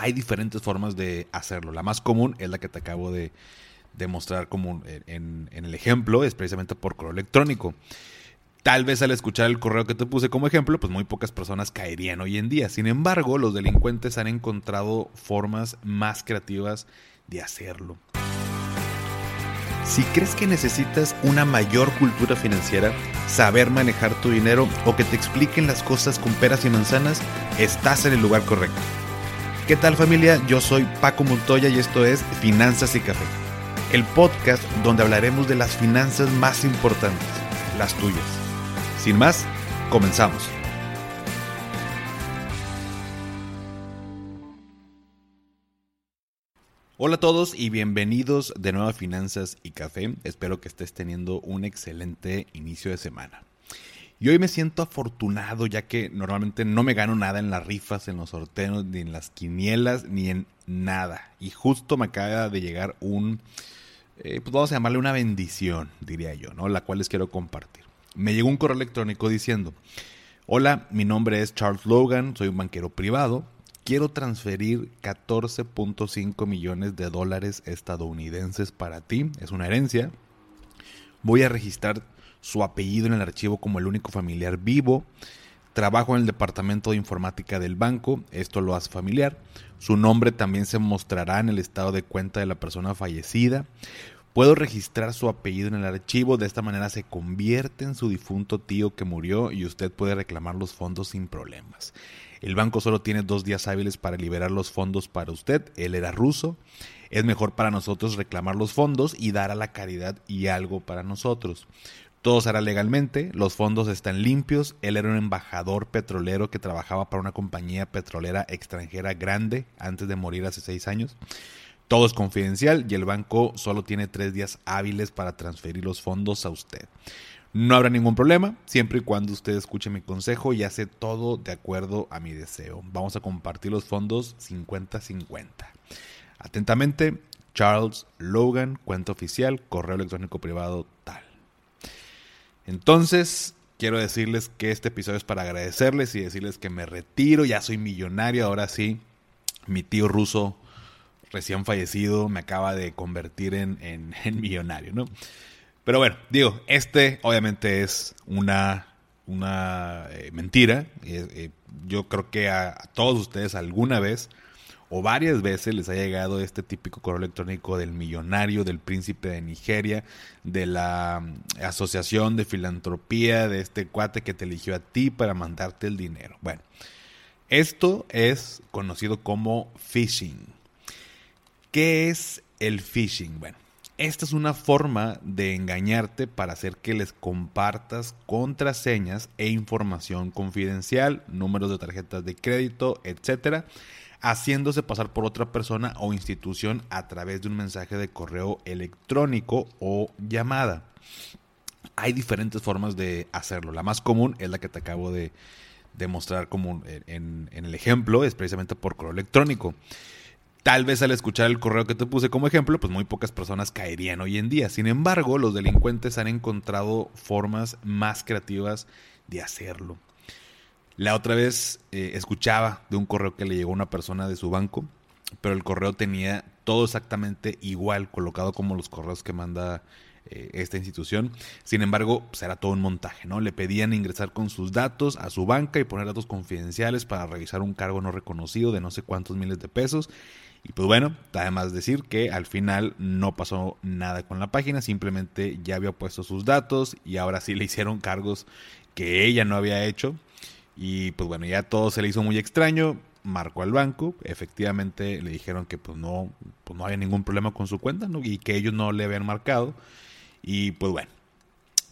Hay diferentes formas de hacerlo. La más común es la que te acabo de, demostrar como en, en, el ejemplo, es precisamente por correo electrónico. Tal vez al escuchar el correo que te puse como ejemplo, pues muy pocas personas caerían hoy en día. Sin embargo, los delincuentes han encontrado formas más creativas de hacerlo. Si crees que necesitas una mayor cultura financiera, saber manejar tu dinero o que te expliquen las cosas con peras y manzanas, estás en el lugar correcto. ¿Qué tal familia? Yo soy Paco Montoya y esto es Finanzas y Café, el podcast donde hablaremos de las finanzas más importantes, las tuyas. Sin más, comenzamos. Hola a todos y bienvenidos de nuevo a Finanzas y Café. Espero que estés teniendo un excelente inicio de semana. Y hoy me siento afortunado ya que normalmente no me gano nada en las rifas, en los sorteos, ni en las quinielas, ni en nada. Y justo me acaba de llegar un, eh, pues vamos a llamarle una bendición, diría yo, ¿no? La cual les quiero compartir. Me llegó un correo electrónico diciendo, hola, mi nombre es Charles Logan, soy un banquero privado quiero transferir 14.5 millones de dólares estadounidenses para ti, es una herencia. Voy a registrar su apellido en el archivo como el único familiar vivo. Trabajo en el departamento de informática del banco, esto lo hace familiar. Su nombre también se mostrará en el estado de cuenta de la persona fallecida. Puedo registrar su apellido en el archivo, de esta manera se convierte en su difunto tío que murió y usted puede reclamar los fondos sin problemas. El banco solo tiene dos días hábiles para liberar los fondos para usted. Él era ruso. Es mejor para nosotros reclamar los fondos y dar a la caridad y algo para nosotros. Todo será legalmente, los fondos están limpios. Él era un embajador petrolero que trabajaba para una compañía petrolera extranjera grande antes de morir hace seis años. Todo es confidencial y el banco solo tiene tres días hábiles para transferir los fondos a usted. No habrá ningún problema, siempre y cuando usted escuche mi consejo y hace todo de acuerdo a mi deseo. Vamos a compartir los fondos 50-50. Atentamente, Charles Logan, cuenta oficial, correo electrónico privado tal. Entonces, quiero decirles que este episodio es para agradecerles y decirles que me retiro, ya soy millonario, ahora sí. Mi tío ruso recién fallecido me acaba de convertir en, en millonario, ¿no? Pero bueno, digo, este obviamente es una, una eh, mentira. Eh, yo creo que a, todos ustedes alguna vez o varias veces les ha llegado este típico correo electrónico del millonario, del príncipe de Nigeria, de la mm, asociación de filantropía, de este cuate que te eligió a ti para mandarte el dinero. Bueno, esto es conocido como phishing. ¿Qué es el phishing? Bueno, esta es una forma de engañarte para hacer que les compartas contraseñas e información confidencial, números de tarjetas de crédito, etcétera, haciéndose pasar por otra persona o institución a través de un mensaje de correo electrónico o llamada. Hay diferentes formas de hacerlo. La más común es la que te acabo de demostrar como en, en el ejemplo, es precisamente por correo electrónico. Tal vez al escuchar el correo que te puse como ejemplo, pues muy pocas personas caerían hoy en día. Sin embargo, los delincuentes han encontrado formas más creativas de hacerlo. La otra vez eh, escuchaba de un correo que le llegó a una persona de su banco, pero el correo tenía todo exactamente igual, colocado como los correos que manda eh, esta institución. Sin embargo, pues era todo un montaje, ¿no? Le pedían ingresar con sus datos a su banca y poner datos confidenciales para revisar un cargo no reconocido de no sé cuántos miles de pesos y pues bueno, además decir que al final no pasó nada con la página, simplemente ya había puesto sus datos y ahora sí le hicieron cargos que ella no había hecho. Y pues bueno, ya todo se le hizo muy extraño, marcó al banco, efectivamente le dijeron que pues no, pues no había ningún problema con su cuenta y que ellos no le habían marcado. Y pues bueno,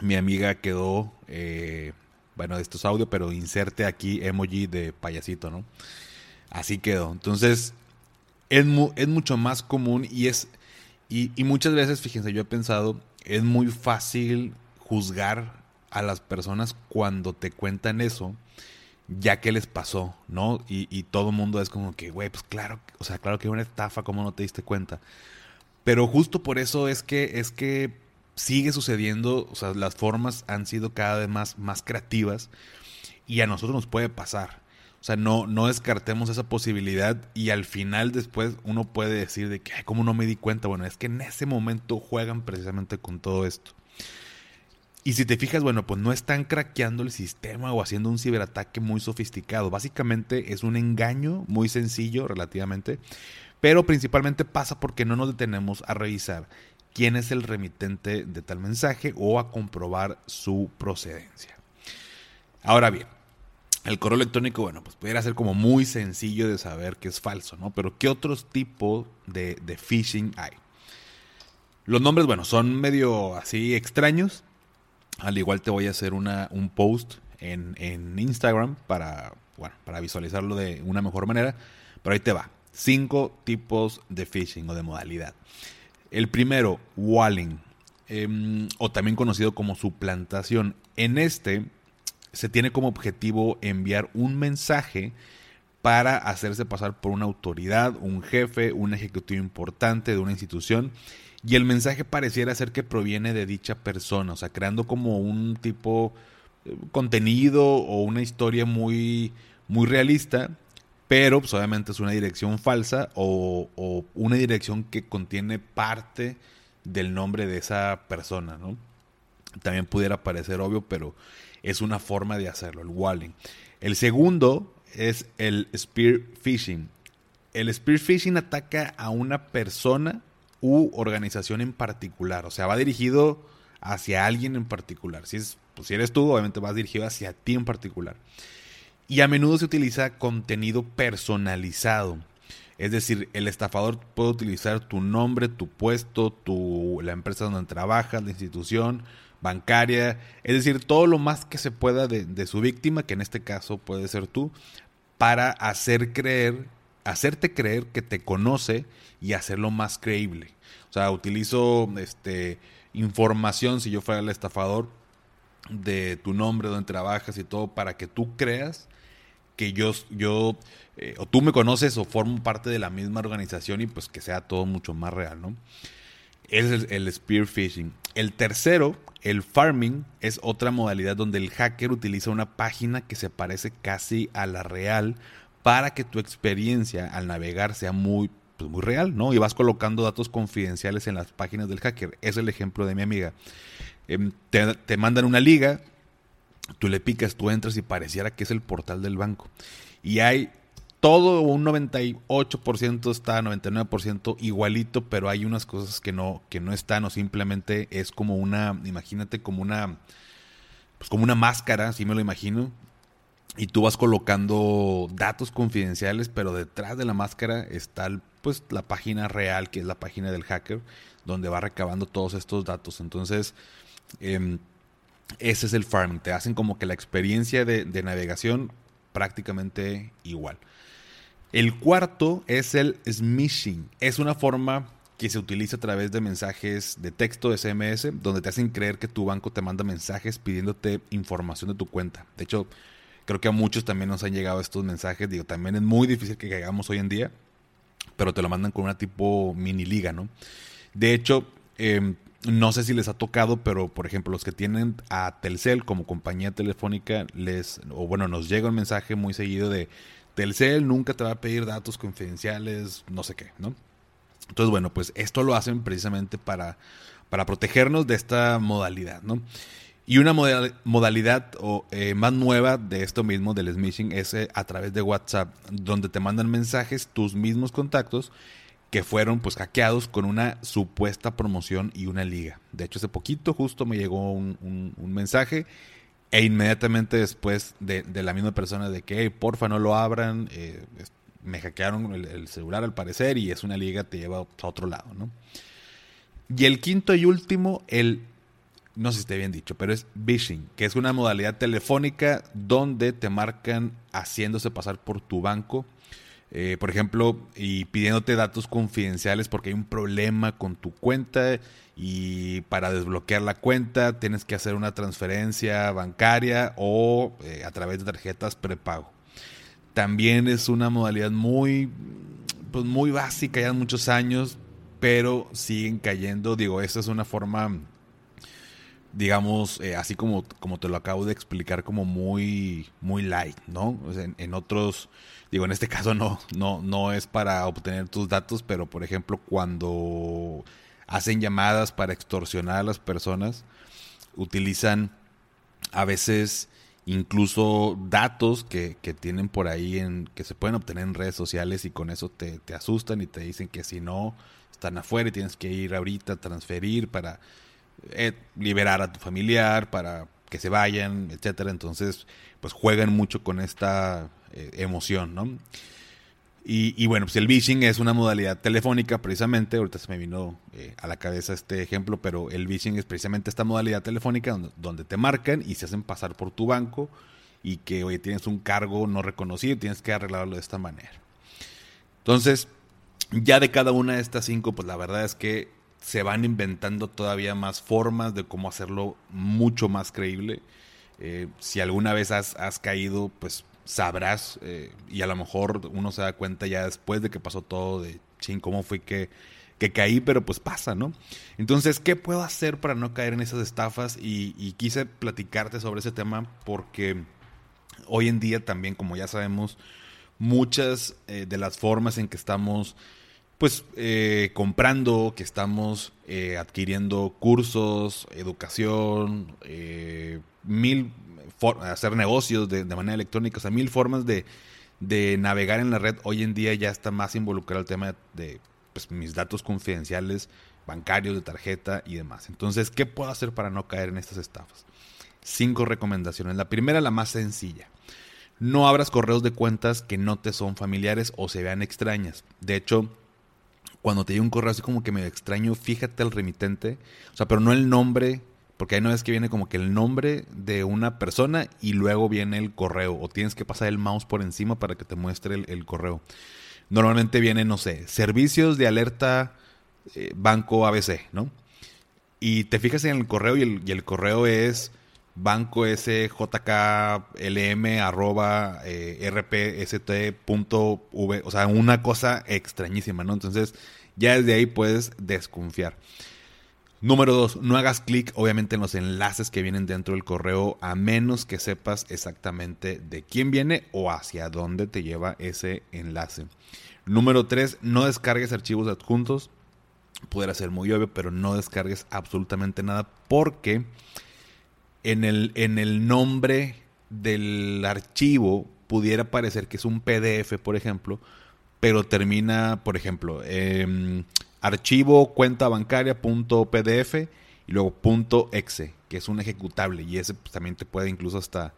mi amiga quedó, eh, bueno, esto es audio, pero inserte aquí emoji de payasito, ¿no? Así quedó. Entonces, es, es mucho más común y es. Y, muchas veces, fíjense, yo he pensado, es muy fácil juzgar a las personas cuando te cuentan eso, ya que les pasó, ¿no? Y, todo el mundo es como que, güey, pues claro, o sea, claro que es una estafa, ¿cómo no te diste cuenta? Pero justo por eso es que, es que sigue sucediendo, o sea, las formas han sido cada vez más, más creativas y a nosotros nos puede pasar. O sea, no, no descartemos esa posibilidad y al final después uno puede decir de que, Ay, ¿cómo no me di cuenta? Bueno, es que en ese momento juegan precisamente con todo esto. Y si te fijas, bueno, pues no están craqueando el sistema o haciendo un ciberataque muy sofisticado. Básicamente es un engaño muy sencillo relativamente, pero principalmente pasa porque no nos detenemos a revisar quién es el remitente de tal mensaje o a comprobar su procedencia. Ahora bien, el correo electrónico, bueno, pues pudiera ser como muy sencillo de saber que es falso, ¿no? Pero ¿qué otros tipos de, phishing hay? Los nombres, bueno, son medio así extraños. Al igual te voy a hacer una, un post en, en Instagram para, bueno, para visualizarlo de una mejor manera. Pero ahí te va. Cinco tipos de phishing o de modalidad. El primero, walling, em, o también conocido como suplantación. En este se tiene como objetivo enviar un mensaje para hacerse pasar por una autoridad, un jefe, un ejecutivo importante de una institución y el mensaje pareciera ser que proviene de dicha persona, o sea, creando como un tipo eh, contenido o una historia muy, muy realista, pero pues, obviamente es una dirección falsa o, una dirección que contiene parte del nombre de esa persona, ¿no? También pudiera parecer obvio, pero es una forma de hacerlo, el walling. El segundo es el spear phishing. El spear phishing ataca a una persona u organización en particular. O sea, va dirigido hacia alguien en particular. Si, es, pues, si eres tú, obviamente vas dirigido hacia ti en particular. Y a menudo se utiliza contenido personalizado. Es decir, el estafador puede utilizar tu nombre, tu puesto, tu, la empresa donde trabajas, la institución bancaria, es decir, todo lo más que se pueda de, de su víctima, que en este caso puede ser tú, para hacer creer, hacerte creer que te conoce y hacerlo más creíble. O sea, utilizo este, información, si yo fuera el estafador, de tu nombre, donde trabajas y todo, para que tú creas que yo, yo eh, o tú me conoces o formo parte de la misma organización y pues que sea todo mucho más real, ¿no? Es el, el spear phishing. El tercero, el farming, es otra modalidad donde el hacker utiliza una página que se parece casi a la real para que tu experiencia al navegar sea muy pues, muy real, ¿no? Y vas colocando datos confidenciales en las páginas del hacker. Es el ejemplo de mi amiga. Em, te, te, mandan una liga, tú le picas, tú entras y pareciera que es el portal del banco. Y hay todo un 98% está, 99% igualito, pero hay unas cosas que no, que no están o simplemente es como una, imagínate como una, pues como una máscara, así me lo imagino, y tú vas colocando datos confidenciales, pero detrás de la máscara está pues la página real, que es la página del hacker, donde va recabando todos estos datos. Entonces, eh, ese es el farming. Te hacen como que la experiencia de, de navegación prácticamente igual. El cuarto es el smishing. Es una forma que se utiliza a través de mensajes de texto, de SMS, donde te hacen creer que tu banco te manda mensajes pidiéndote información de tu cuenta. De hecho, creo que a muchos también nos han llegado estos mensajes. Digo, también es muy difícil que caigamos hoy en día pero te lo mandan con una tipo mini liga, ¿no? De hecho, eh, no sé si les ha tocado, pero por ejemplo, los que tienen a Telcel como compañía telefónica, les, o bueno, nos llega un mensaje muy seguido de Telcel nunca te va a pedir datos confidenciales, no sé qué, ¿no? Entonces, bueno, pues esto lo hacen precisamente para, para protegernos de esta modalidad, ¿no? Y una modalidad eh, más nueva de esto mismo, del smishing, es eh, a través de WhatsApp, donde te mandan mensajes tus mismos contactos que fueron pues hackeados con una supuesta promoción y una liga. De hecho, hace poquito justo me llegó un, mensaje e inmediatamente después de, la misma persona de que, hey, porfa, no lo abran, eh, me hackearon el, el, celular al parecer y es una liga, te lleva a otro lado, ¿no? Y el quinto y último, el no sé si esté bien dicho, pero es phishing, que es una modalidad telefónica donde te marcan haciéndose pasar por tu banco, eh, por ejemplo, y pidiéndote datos confidenciales porque hay un problema con tu cuenta y para desbloquear la cuenta tienes que hacer una transferencia bancaria o eh, a través de tarjetas prepago. También es una modalidad muy, pues muy básica, ya muchos años, pero siguen cayendo. Digo, esa es una forma digamos, eh, así como, como te lo acabo de explicar, como muy, muy light, ¿no? en, otros, digo, en este caso no, no, no es para obtener tus datos, pero por ejemplo, cuando hacen llamadas para extorsionar a las personas, utilizan a veces incluso datos que, que, tienen por ahí en que se pueden obtener en redes sociales y con eso te, te, asustan y te dicen que si no están afuera y tienes que ir ahorita a transferir para eh, liberar a tu familiar, para que se vayan, etcétera. Entonces, pues juegan mucho con esta eh, emoción, ¿no? Y, bueno, pues el phishing es una modalidad telefónica precisamente, ahorita se me vino eh, a la cabeza este ejemplo, pero el phishing es precisamente esta modalidad telefónica donde, te marcan y se hacen pasar por tu banco y que, oye, tienes un cargo no reconocido y tienes que arreglarlo de esta manera. Entonces, ya de cada una de estas cinco, pues la verdad es que se van inventando todavía más formas de cómo hacerlo mucho más creíble. Eh, si alguna vez has, has caído, pues sabrás eh, y a lo mejor uno se da cuenta ya después de que pasó todo de ching, cómo fue que, que caí, pero pues pasa, ¿no? Entonces, ¿qué puedo hacer para no caer en esas estafas? Y, quise platicarte sobre ese tema porque hoy en día también, como ya sabemos, muchas eh, de las formas en que estamos pues eh, comprando, que estamos adquiriendo cursos, educación, mil hacer negocios de, manera electrónica, o sea, mil formas de, navegar en la red. Hoy en día ya está más involucrado el tema de pues, mis datos confidenciales, bancarios, de tarjeta y demás. Entonces, ¿qué puedo hacer para no caer en estas estafas? Cinco recomendaciones. La primera, la más sencilla. No abras correos de cuentas que no te son familiares o se vean extrañas. De hecho, cuando te llega un correo así como que me extraño, fíjate al remitente, o sea, pero no el nombre porque hay una vez que viene como que el nombre de una persona y luego viene el correo. O tienes que pasar el mouse por encima para que te muestre el, correo. Normalmente viene, no sé, servicios de alerta eh, banco ABC, ¿no? Y te fijas en el correo y el, correo es banco sjklm arroba eh, rpst.v, o sea, una cosa extrañísima, ¿no? Entonces ya desde ahí puedes desconfiar. Número dos, no hagas clic obviamente en los enlaces que vienen dentro del correo a menos que sepas exactamente de quién viene o hacia dónde te lleva ese enlace. Número tres, no descargues archivos adjuntos. Pudiera ser muy obvio, pero no descargues absolutamente nada porque en el, en el nombre del archivo pudiera parecer que es un PDF, por ejemplo, pero termina, por ejemplo, eh, archivo cuenta bancaria punto pdf y luego punto exe, que es un ejecutable y ese pues, también te puede incluso hasta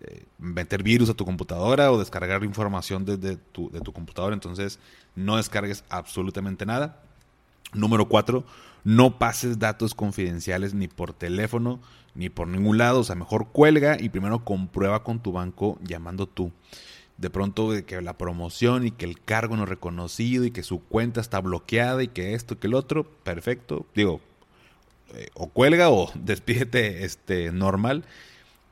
eh, meter virus a tu computadora o descargar información desde tu, de tu computadora. Entonces no descargues absolutamente nada. Número cuatro, no pases datos confidenciales ni por teléfono ni por ningún lado. O sea, mejor cuelga y primero comprueba con tu banco llamando tú de pronto que la promoción y que el cargo no reconocido y que su cuenta está bloqueada y que esto, que el otro, perfecto. Digo, eh, o cuelga o despídete este, normal,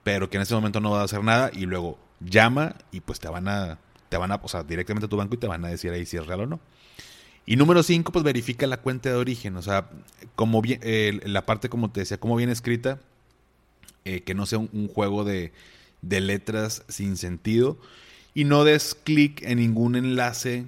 pero que en ese momento no va a hacer nada y luego llama y pues te van a, te van a, o sea, directamente a tu banco y te van a decir ahí si es real o no. Y número 5, pues verifica la cuenta de origen, o sea, como bien, eh, la parte como te decía, como bien escrita, eh, que no sea un, juego de, de letras sin sentido y no des clic en ningún enlace,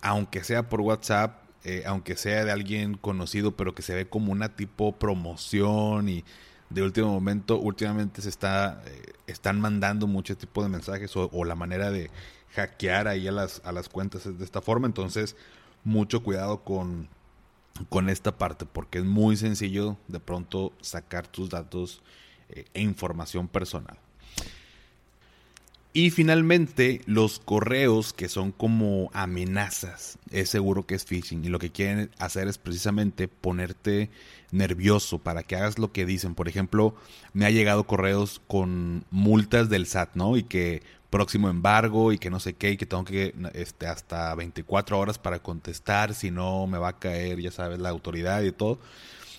aunque sea por WhatsApp, eh, aunque sea de alguien conocido, pero que se ve como una tipo promoción y de último momento, últimamente se está, eh, están mandando mucho tipo de mensajes o, la manera de hackear ahí a las, a las cuentas de esta forma. Entonces, mucho cuidado con, con esta parte, porque es muy sencillo de pronto sacar tus datos eh, e información personal. Y finalmente, los correos que son como amenazas, es seguro que es phishing. Y lo que quieren hacer es precisamente ponerte nervioso para que hagas lo que dicen. Por ejemplo, me ha llegado correos con multas del SAT, ¿no? Y que próximo embargo y que no sé qué, y que tengo que este, hasta 24 horas para contestar, si no me va a caer, ya sabes, la autoridad y todo.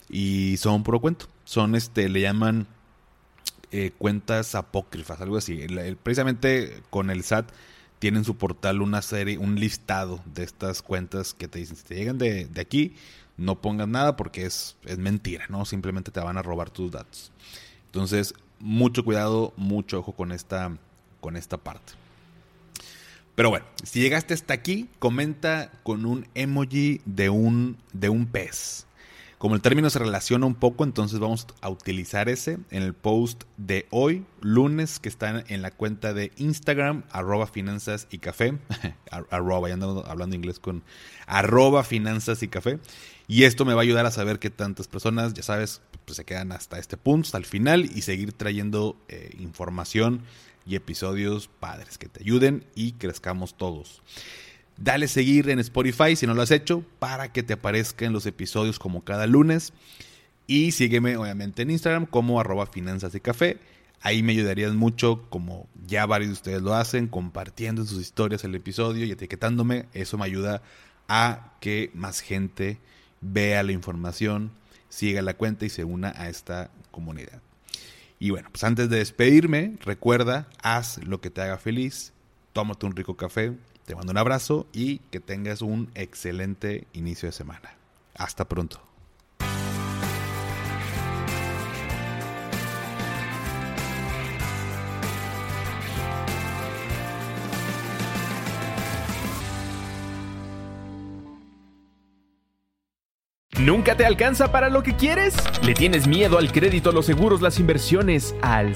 Y son puro cuento. Son, este, le llaman eh, cuentas apócrifas, algo así. precisamente con el SAT tiene en su portal una serie, un listado de estas cuentas que te dicen, si te llegan de, de aquí, no pongas nada porque es, es mentira, ¿no? Simplemente te van a robar tus datos. Entonces, mucho cuidado, mucho ojo con esta, con esta parte. Pero bueno, si llegaste hasta aquí, comenta con un emoji de un, de un pez. Como el término se relaciona un poco, entonces vamos a utilizar ese en el post de hoy, lunes, que está en la cuenta de Instagram, arroba finanzas y café. hablando inglés con arroba y esto me va a ayudar a saber qué tantas personas, ya sabes, pues se quedan hasta este punto, hasta el final, y seguir trayendo eh, información y episodios padres que te ayuden y crezcamos todos. Dale seguir en Spotify si no lo has hecho para que te aparezcan los episodios como cada lunes. Y sígueme obviamente en Instagram como arroba finanzas de café. Ahí me ayudarías mucho, como ya varios de ustedes lo hacen, compartiendo en sus historias el episodio y etiquetándome. Eso me ayuda a que más gente vea la información, siga la cuenta y se una a esta comunidad. Y bueno, pues antes de despedirme, recuerda, haz lo que te haga feliz, tómate un rico café, te mando un abrazo y que tengas un excelente inicio de semana. Hasta pronto. ¿Nunca te alcanza para lo que quieres? ¿Le tienes miedo al crédito, los seguros, las inversiones, al